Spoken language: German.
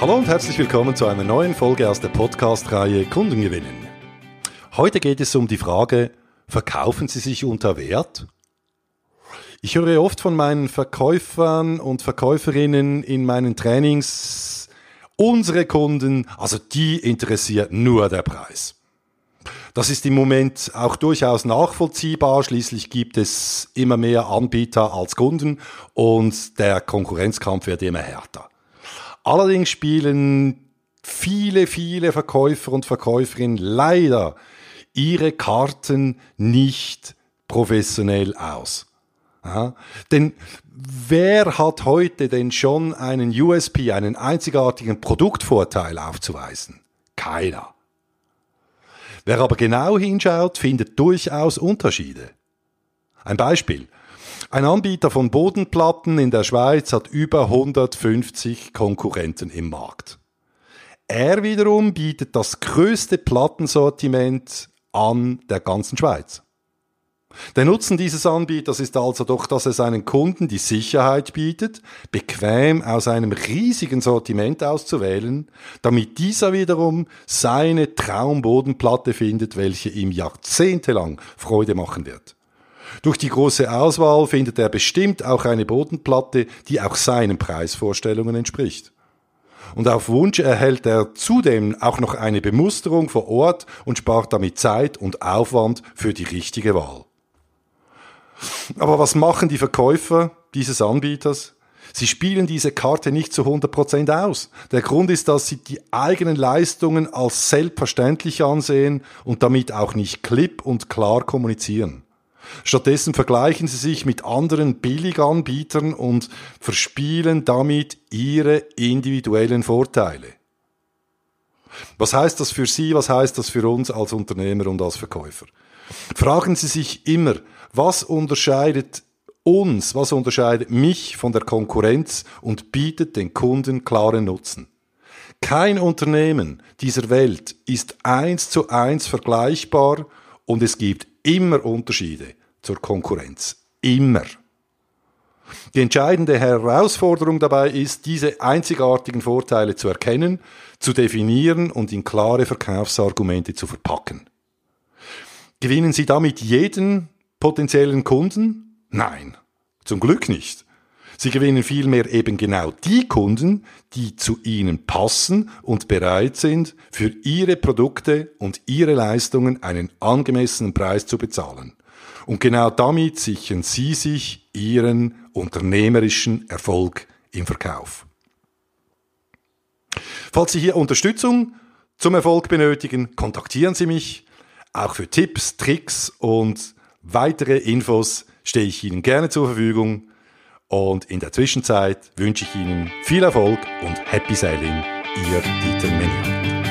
Hallo und herzlich willkommen zu einer neuen Folge aus der Podcast-Reihe Kunden gewinnen. Heute geht es um die Frage, verkaufen Sie sich unter Wert? Ich höre oft von meinen Verkäufern und Verkäuferinnen in meinen Trainings, unsere Kunden, also die interessiert nur der Preis. Das ist im Moment auch durchaus nachvollziehbar. Schließlich gibt es immer mehr Anbieter als Kunden und der Konkurrenzkampf wird immer härter. Allerdings spielen viele, viele Verkäufer und Verkäuferinnen leider ihre Karten nicht professionell aus. Ja, denn wer hat heute denn schon einen USP, einen einzigartigen Produktvorteil aufzuweisen? Keiner. Wer aber genau hinschaut, findet durchaus Unterschiede. Ein Beispiel. Ein Anbieter von Bodenplatten in der Schweiz hat über 150 Konkurrenten im Markt. Er wiederum bietet das größte Plattensortiment an der ganzen Schweiz. Der Nutzen dieses Anbieters ist also doch, dass er seinen Kunden die Sicherheit bietet, bequem aus einem riesigen Sortiment auszuwählen, damit dieser wiederum seine Traumbodenplatte findet, welche ihm jahrzehntelang Freude machen wird. Durch die große Auswahl findet er bestimmt auch eine Bodenplatte, die auch seinen Preisvorstellungen entspricht. Und auf Wunsch erhält er zudem auch noch eine Bemusterung vor Ort und spart damit Zeit und Aufwand für die richtige Wahl. Aber was machen die Verkäufer dieses Anbieters? Sie spielen diese Karte nicht zu 100% aus. Der Grund ist, dass sie die eigenen Leistungen als selbstverständlich ansehen und damit auch nicht klipp und klar kommunizieren. Stattdessen vergleichen sie sich mit anderen Billiganbietern und verspielen damit ihre individuellen Vorteile. Was heißt das für Sie, was heißt das für uns als Unternehmer und als Verkäufer? Fragen Sie sich immer, was unterscheidet uns, was unterscheidet mich von der Konkurrenz und bietet den Kunden klaren Nutzen? Kein Unternehmen dieser Welt ist eins zu eins vergleichbar und es gibt immer Unterschiede zur Konkurrenz. Immer. Die entscheidende Herausforderung dabei ist, diese einzigartigen Vorteile zu erkennen, zu definieren und in klare Verkaufsargumente zu verpacken. Gewinnen Sie damit jeden potenziellen Kunden? Nein, zum Glück nicht. Sie gewinnen vielmehr eben genau die Kunden, die zu Ihnen passen und bereit sind, für Ihre Produkte und Ihre Leistungen einen angemessenen Preis zu bezahlen. Und genau damit sichern Sie sich Ihren unternehmerischen Erfolg im Verkauf. Falls Sie hier Unterstützung zum Erfolg benötigen, kontaktieren Sie mich. Auch für Tipps, Tricks und weitere Infos stehe ich Ihnen gerne zur Verfügung. Und in der Zwischenzeit wünsche ich Ihnen viel Erfolg und Happy Sailing, Ihr Dieter Menier.